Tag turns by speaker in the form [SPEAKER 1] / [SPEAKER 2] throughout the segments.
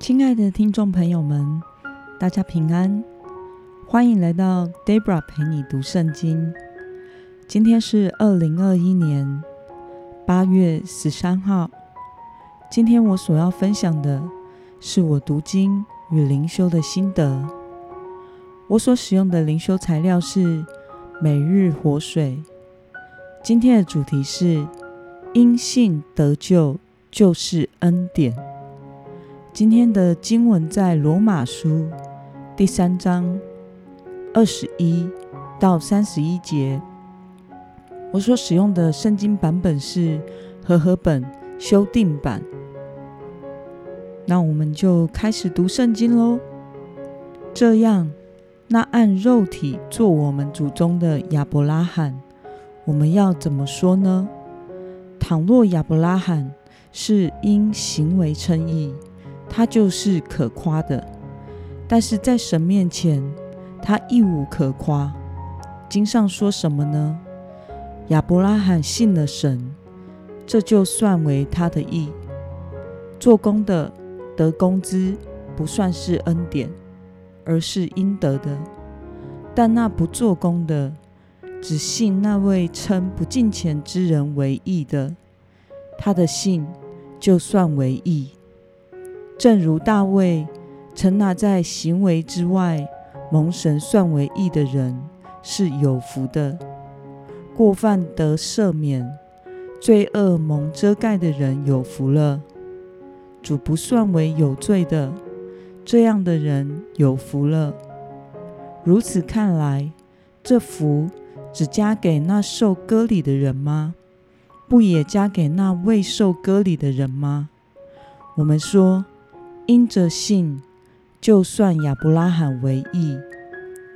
[SPEAKER 1] 亲爱的听众朋友们，大家平安，欢迎来到 Debra 陪你读圣经。今天是二零二一年八月十三号。今天我所要分享的是我读经与灵修的心得。我所使用的灵修材料是每日活水。今天的主题是因信得救就是恩典。今天的经文在罗马书第三章二十一到三十一节。我所使用的圣经版本是和合本修订版。那我们就开始读圣经喽。这样，那按肉体做我们祖宗的亚伯拉罕，我们要怎么说呢？倘若亚伯拉罕是因行为称义。他就是可夸的，但是在神面前，他一无可夸。经上说什么呢？亚伯拉罕信了神，这就算为他的义。做工的得工资，不算是恩典，而是应得的；但那不做工的，只信那位称不敬钱之人为义的，他的信就算为义。正如大卫曾拿在行为之外蒙神算为义的人是有福的，过犯得赦免，罪恶蒙遮盖的人有福了。主不算为有罪的，这样的人有福了。如此看来，这福只加给那受割礼的人吗？不也加给那未受割礼的人吗？我们说。因着信，就算亚伯拉罕为义，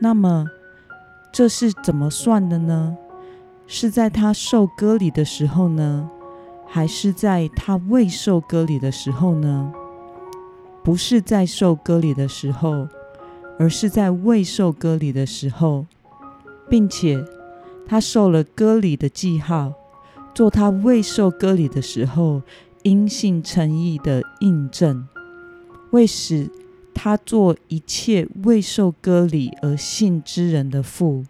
[SPEAKER 1] 那么这是怎么算的呢？是在他受割礼的时候呢，还是在他未受割礼的时候呢？不是在受割礼的时候，而是在未受割礼的时候，并且他受了割礼的记号，做他未受割礼的时候因信称义的印证。为使他做一切未受割礼而信之人的父，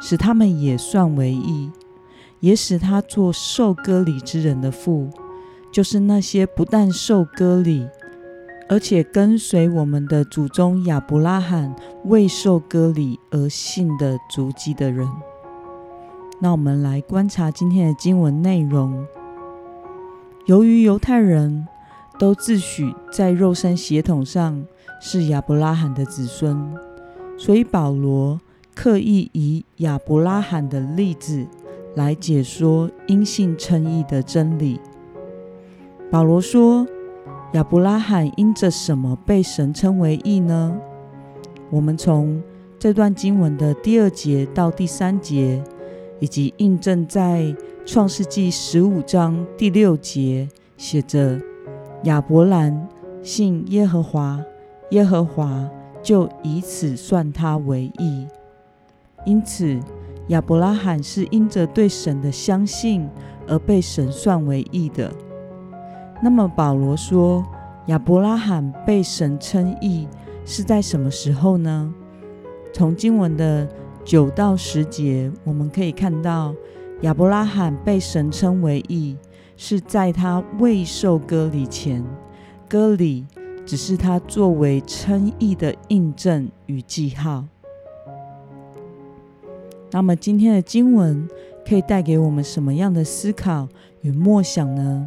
[SPEAKER 1] 使他们也算为义；也使他做受割礼之人的父，就是那些不但受割礼，而且跟随我们的祖宗亚伯拉罕未受割礼而信的足迹的人。那我们来观察今天的经文内容。由于犹太人。都自诩在肉身血统上是亚伯拉罕的子孙，所以保罗刻意以亚伯拉罕的例子来解说因信称义的真理。保罗说：“亚伯拉罕因着什么被神称为义呢？”我们从这段经文的第二节到第三节，以及印证在创世纪十五章第六节写着。亚伯兰信耶和华，耶和华就以此算他为义。因此，亚伯拉罕是因着对神的相信而被神算为义的。那么，保罗说亚伯拉罕被神称义是在什么时候呢？从经文的九到十节，我们可以看到亚伯拉罕被神称为义。是在他未受割礼前，割礼只是他作为称义的印证与记号。那么今天的经文可以带给我们什么样的思考与默想呢？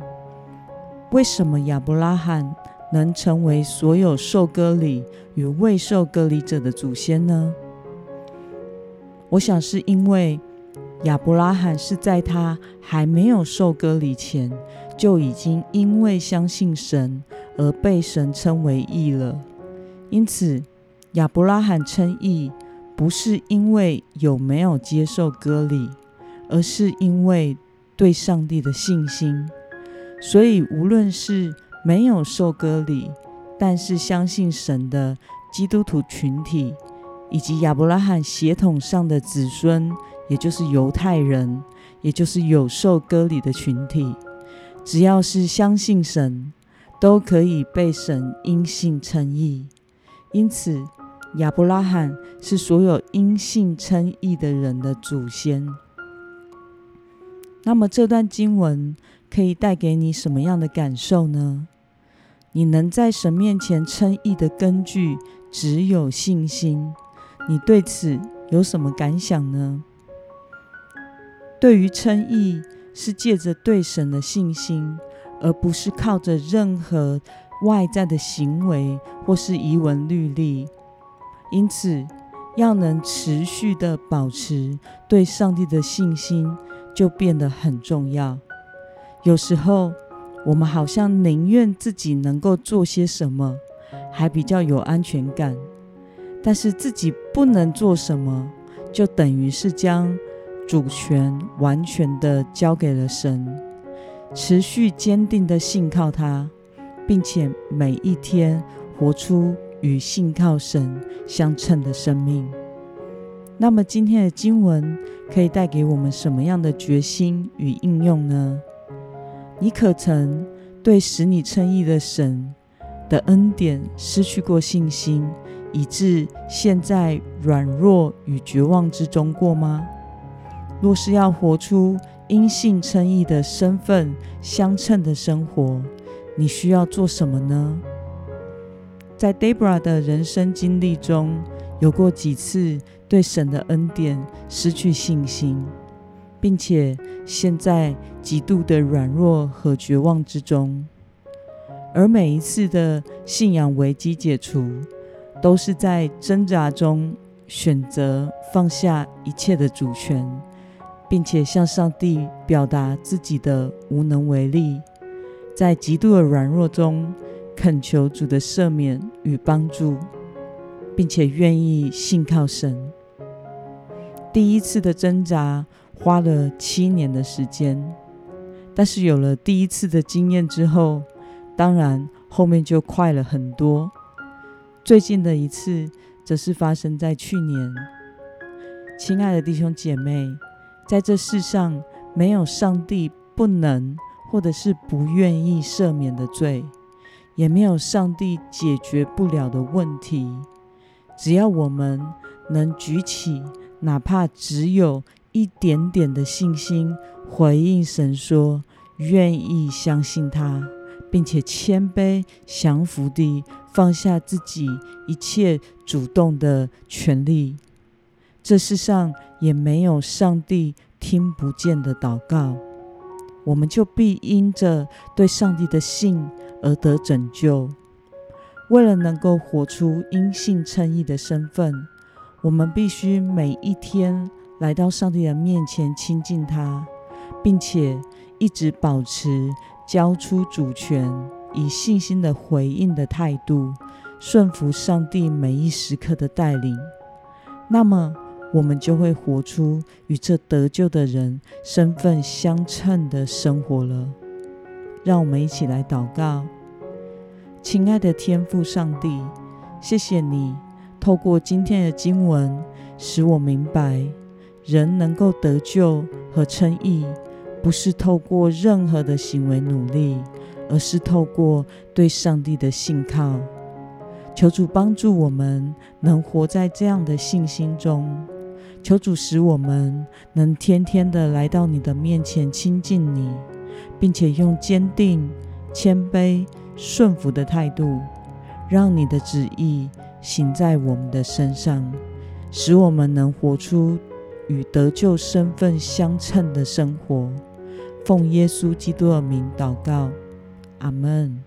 [SPEAKER 1] 为什么亚伯拉罕能成为所有受割礼与未受割礼者的祖先呢？我想是因为。亚伯拉罕是在他还没有受割礼前，就已经因为相信神而被神称为义了。因此，亚伯拉罕称义不是因为有没有接受割礼，而是因为对上帝的信心。所以，无论是没有受割礼，但是相信神的基督徒群体，以及亚伯拉罕血统上的子孙。也就是犹太人，也就是有受割礼的群体，只要是相信神，都可以被神因信称义。因此，亚伯拉罕是所有因信称义的人的祖先。那么，这段经文可以带给你什么样的感受呢？你能在神面前称义的根据只有信心。你对此有什么感想呢？对于称义，是借着对神的信心，而不是靠着任何外在的行为或是遗文律例。因此，要能持续的保持对上帝的信心，就变得很重要。有时候，我们好像宁愿自己能够做些什么，还比较有安全感；但是自己不能做什么，就等于是将主权完全的交给了神。持续坚定的信靠他，并且每一天活出与信靠神相称的生命。那么，今天的经文可以带给我们什么样的决心与应用呢？你可曾对使你称义的神的恩典失去过信心，以致现在软弱与绝望之中过吗？若是要活出因信称义的身份相称的生活，你需要做什么呢？在 Debra 的人生经历中，有过几次对神的恩典失去信心。并且陷在极度的软弱和绝望之中，而每一次的信仰危机解除，都是在挣扎中选择放下一切的主权，并且向上帝表达自己的无能为力，在极度的软弱中恳求主的赦免与帮助，并且愿意信靠神。第一次的挣扎。花了七年的时间，但是有了第一次的经验之后，当然后面就快了很多。最近的一次则是发生在去年。亲爱的弟兄姐妹，在这世上没有上帝不能或者是不愿意赦免的罪，也没有上帝解决不了的问题。只要我们能举起，哪怕只有。一点点的信心回应神说：“愿意相信他，并且谦卑降服地放下自己一切主动的权利。这世上也没有上帝听不见的祷告，我们就必因着对上帝的信而得拯救。为了能够活出因信称义的身份，我们必须每一天。”来到上帝的面前亲近他，并且一直保持交出主权、以信心的回应的态度，顺服上帝每一时刻的带领，那么我们就会活出与这得救的人身份相称的生活了。让我们一起来祷告，亲爱的天父上帝，谢谢你透过今天的经文，使我明白。人能够得救和称义，不是透过任何的行为努力，而是透过对上帝的信靠。求主帮助我们能活在这样的信心中，求主使我们能天天的来到你的面前亲近你，并且用坚定、谦卑、顺服的态度，让你的旨意行在我们的身上，使我们能活出。与得救身份相称的生活，奉耶稣基督的名祷告，阿门。